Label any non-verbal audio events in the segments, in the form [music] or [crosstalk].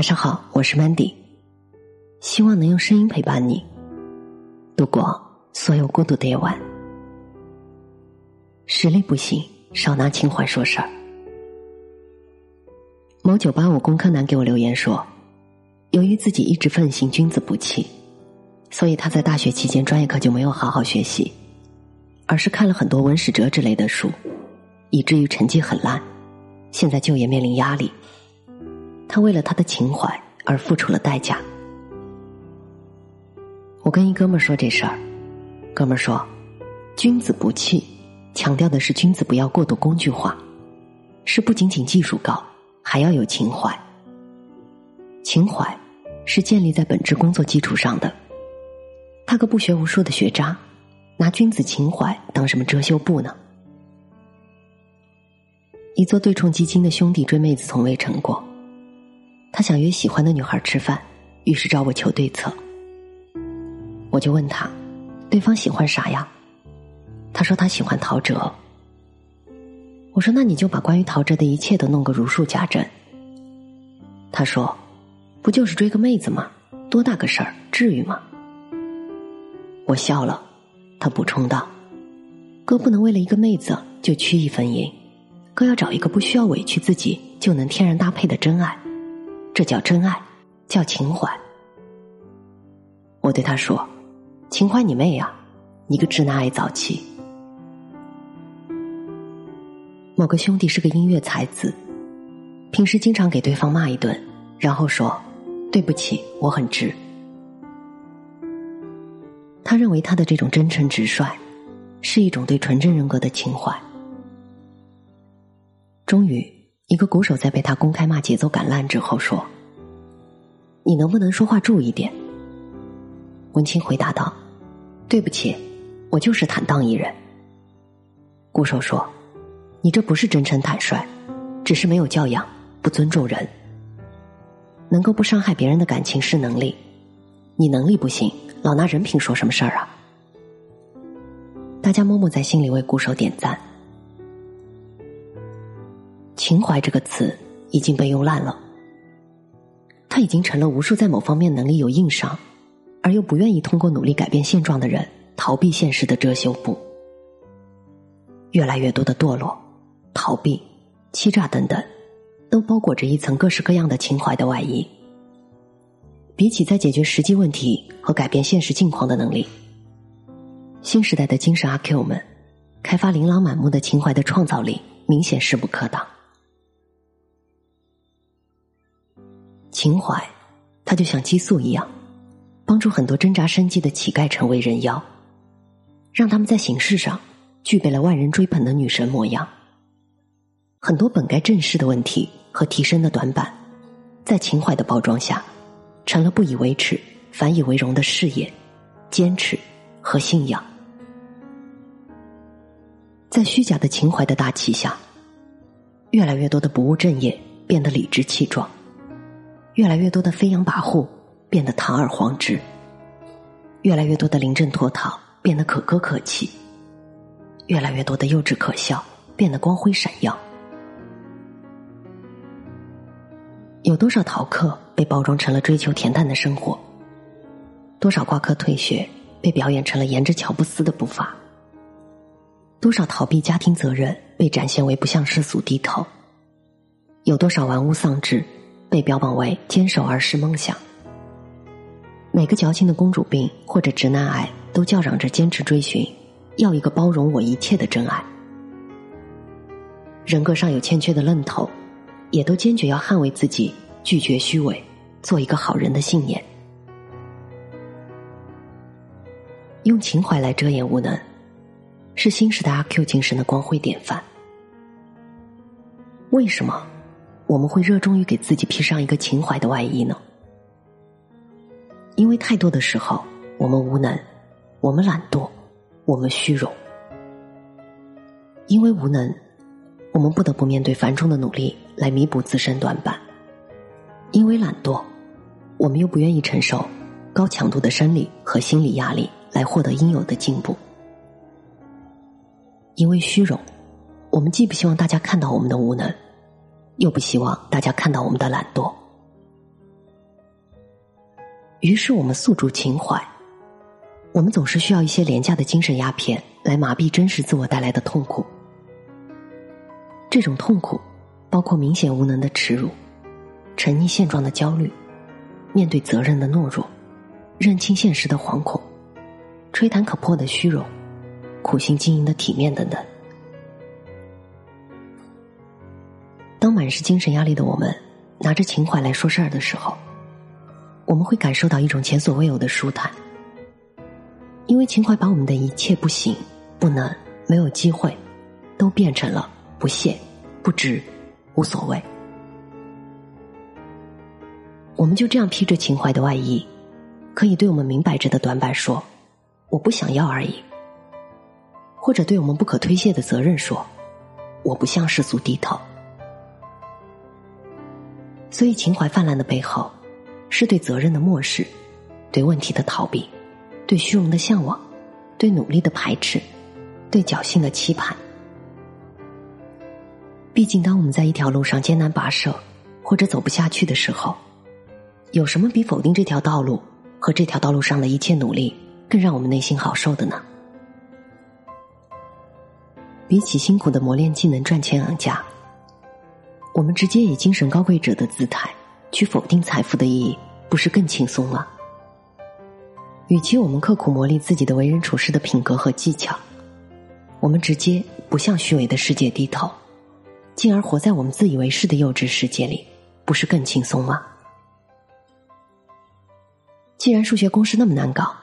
晚上好，我是 Mandy，希望能用声音陪伴你度过所有孤独的夜晚。实力不行，少拿情怀说事儿。某九八五工科男给我留言说，由于自己一直奉行君子不器，所以他在大学期间专业课就没有好好学习，而是看了很多文史哲之类的书，以至于成绩很烂。现在就业面临压力，他为了他的情怀而付出了代价。我跟一哥们说这事儿，哥们说：“君子不器，强调的是君子不要过度工具化，是不仅仅技术高，还要有情怀。情怀是建立在本职工作基础上的。他个不学无术的学渣，拿君子情怀当什么遮羞布呢？”一做对冲基金的兄弟追妹子从未成过，他想约喜欢的女孩吃饭，于是找我求对策。我就问他，对方喜欢啥呀？他说他喜欢陶喆。我说那你就把关于陶喆的一切都弄个如数家珍。他说，不就是追个妹子吗？多大个事儿，至于吗？我笑了，他补充道：“哥不能为了一个妹子就曲意逢迎。”哥要找一个不需要委屈自己就能天然搭配的真爱，这叫真爱，叫情怀。我对他说：“情怀你妹呀，你个直男癌早期。”某个兄弟是个音乐才子，平时经常给对方骂一顿，然后说：“对不起，我很直。”他认为他的这种真诚直率，是一种对纯真人格的情怀。终于，一个鼓手在被他公开骂节奏感烂之后说：“你能不能说话注意点？”文清回答道：“对不起，我就是坦荡一人。”鼓手说：“你这不是真诚坦率，只是没有教养，不尊重人。能够不伤害别人的感情是能力，你能力不行，老拿人品说什么事儿啊？”大家默默在心里为鼓手点赞。情怀这个词已经被用烂了，他已经成了无数在某方面能力有硬伤，而又不愿意通过努力改变现状的人逃避现实的遮羞布。越来越多的堕落、逃避、欺诈等等，都包裹着一层各式各样的情怀的外衣。比起在解决实际问题和改变现实境况的能力，新时代的精神阿 Q 们开发琳琅满目的情怀的创造力明显势不可挡。情怀，它就像激素一样，帮助很多挣扎生计的乞丐成为人妖，让他们在形式上具备了万人追捧的女神模样。很多本该正视的问题和提升的短板，在情怀的包装下，成了不以为耻反以为荣的事业、坚持和信仰。在虚假的情怀的大旗下，越来越多的不务正业变得理直气壮。越来越多的飞扬跋扈变得堂而皇之，越来越多的临阵脱逃变得可歌可泣，越来越多的幼稚可笑变得光辉闪耀。有多少逃课被包装成了追求恬淡的生活？多少挂科退学被表演成了沿着乔布斯的步伐？多少逃避家庭责任被展现为不向世俗低头？有多少玩物丧志？被标榜为坚守儿时梦想，每个矫情的公主病或者直男癌都叫嚷着坚持追寻，要一个包容我一切的真爱。人格上有欠缺的愣头，也都坚决要捍卫自己，拒绝虚伪，做一个好人的信念。用情怀来遮掩无能，是新时代阿 Q 精神的光辉典范。为什么？我们会热衷于给自己披上一个情怀的外衣呢？因为太多的时候，我们无能，我们懒惰，我们虚荣。因为无能，我们不得不面对繁重的努力来弥补自身短板；因为懒惰，我们又不愿意承受高强度的生理和心理压力来获得应有的进步；因为虚荣，我们既不希望大家看到我们的无能。又不希望大家看到我们的懒惰，于是我们诉诸情怀，我们总是需要一些廉价的精神鸦片来麻痹真实自我带来的痛苦。这种痛苦包括明显无能的耻辱、沉溺现状的焦虑、面对责任的懦弱、认清现实的惶恐、吹弹可破的虚荣、苦心经营的体面等等。当满是精神压力的我们拿着情怀来说事儿的时候，我们会感受到一种前所未有的舒坦，因为情怀把我们的一切不行、不能、没有机会，都变成了不屑、不值、无所谓。我们就这样披着情怀的外衣，可以对我们明摆着的短板说：“我不想要而已。”或者对我们不可推卸的责任说：“我不向世俗低头。”所以，情怀泛滥的背后，是对责任的漠视，对问题的逃避，对虚荣的向往，对努力的排斥，对侥幸的期盼。毕竟，当我们在一条路上艰难跋涉，或者走不下去的时候，有什么比否定这条道路和这条道路上的一切努力，更让我们内心好受的呢？比起辛苦的磨练技能赚钱养家。我们直接以精神高贵者的姿态去否定财富的意义，不是更轻松吗？与其我们刻苦磨砺自己的为人处事的品格和技巧，我们直接不向虚伪的世界低头，进而活在我们自以为是的幼稚世界里，不是更轻松吗？既然数学公式那么难搞，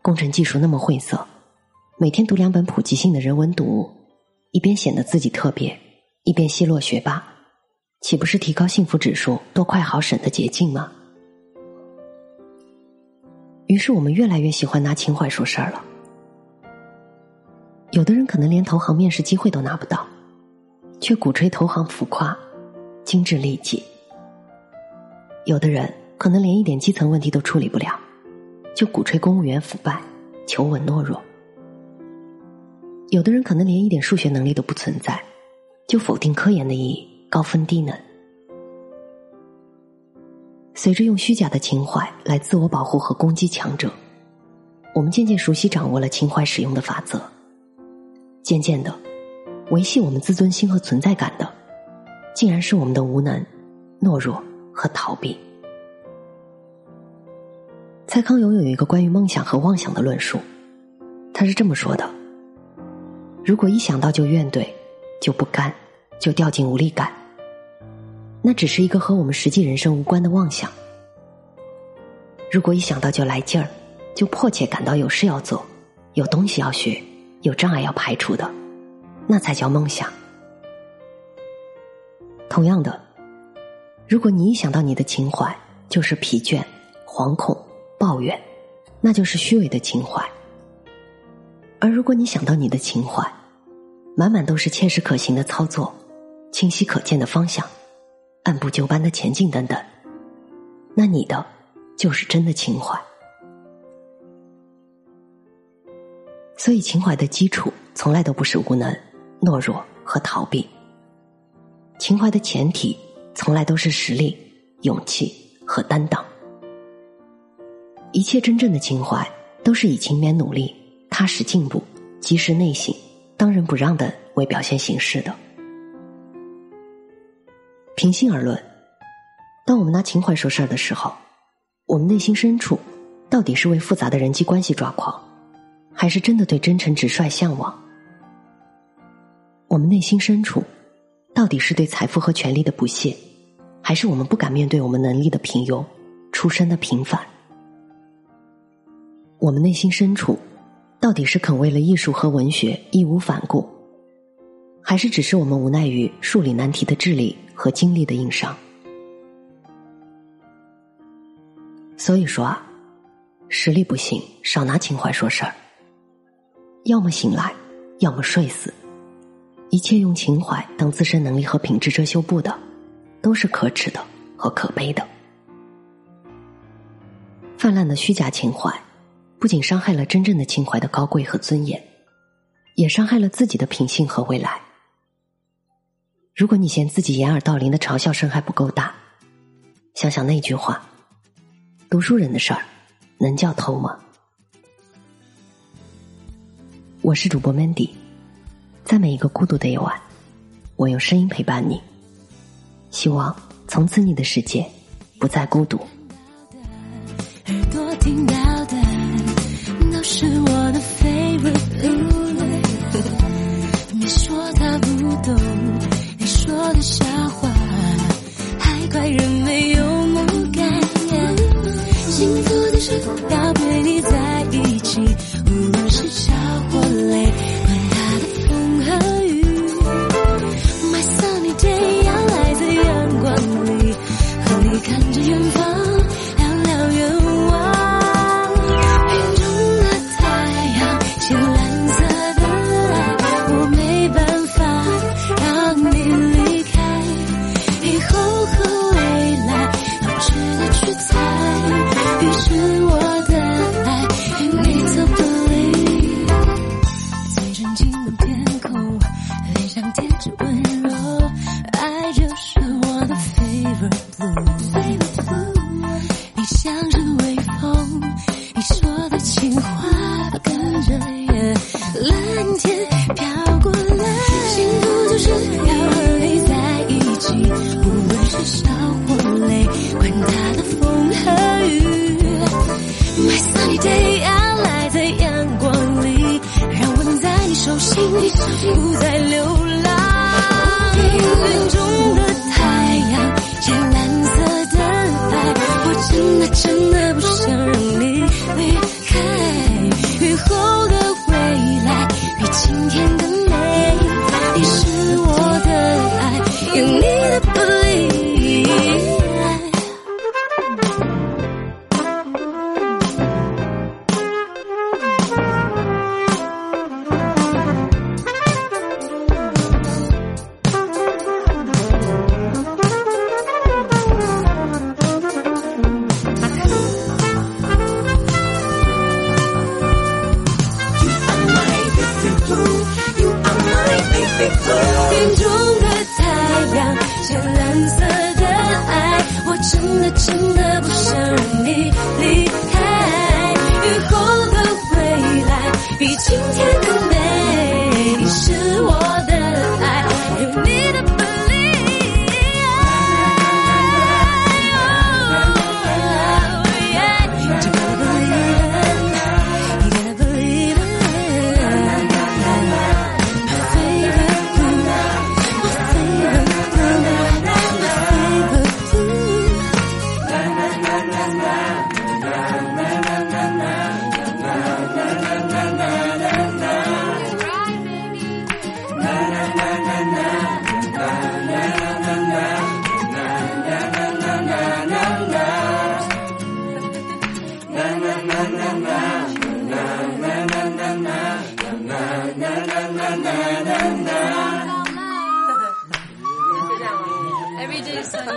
工程技术那么晦涩，每天读两本普及性的人文读物，一边显得自己特别，一边奚落学霸。岂不是提高幸福指数、多快好省的捷径吗？于是我们越来越喜欢拿情怀说事儿了。有的人可能连投行面试机会都拿不到，却鼓吹投行浮夸、精致利己；有的人可能连一点基层问题都处理不了，就鼓吹公务员腐败、求稳懦弱；有的人可能连一点数学能力都不存在，就否定科研的意义。高分低能，随着用虚假的情怀来自我保护和攻击强者，我们渐渐熟悉掌握了情怀使用的法则。渐渐的，维系我们自尊心和存在感的，竟然是我们的无能、懦弱和逃避。蔡康永有一个关于梦想和妄想的论述，他是这么说的：如果一想到就怨怼，就不甘，就掉进无力感。那只是一个和我们实际人生无关的妄想。如果一想到就来劲儿，就迫切感到有事要做，有东西要学，有障碍要排除的，那才叫梦想。同样的，如果你一想到你的情怀就是疲倦、惶恐、抱怨，那就是虚伪的情怀。而如果你想到你的情怀，满满都是切实可行的操作，清晰可见的方向。按部就班的前进，等等，那你的就是真的情怀。所以，情怀的基础从来都不是无能、懦弱和逃避。情怀的前提从来都是实力、勇气和担当。一切真正的情怀，都是以勤勉努力、踏实进步、及时内省、当仁不让的为表现形式的。平心而论，当我们拿情怀说事儿的时候，我们内心深处到底是为复杂的人际关系抓狂，还是真的对真诚直率向往？我们内心深处到底是对财富和权力的不屑，还是我们不敢面对我们能力的平庸、出身的平凡？我们内心深处到底是肯为了艺术和文学义无反顾，还是只是我们无奈于数理难题的智力？和精力的硬伤，所以说啊，实力不行，少拿情怀说事儿。要么醒来，要么睡死。一切用情怀当自身能力和品质遮羞布的，都是可耻的和可悲的。泛滥的虚假情怀，不仅伤害了真正的情怀的高贵和尊严，也伤害了自己的品性和未来。如果你嫌自己掩耳盗铃的嘲笑声还不够大，想想那句话：读书人的事儿能叫偷吗？我是主播 Mandy，在每一个孤独的夜晚，我用声音陪伴你。希望从此你的世界不再孤独。不再流浪。云中的太阳，浅蓝色的爱，我真的真的不想让你离开。雨后的未来比晴天更美，你是我的爱，有你的停住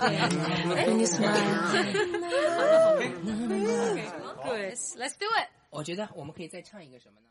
day is sunny day. When you smile. [laughs] Good. Let's do it. [laughs] 我觉得我们可以再唱一个什么呢？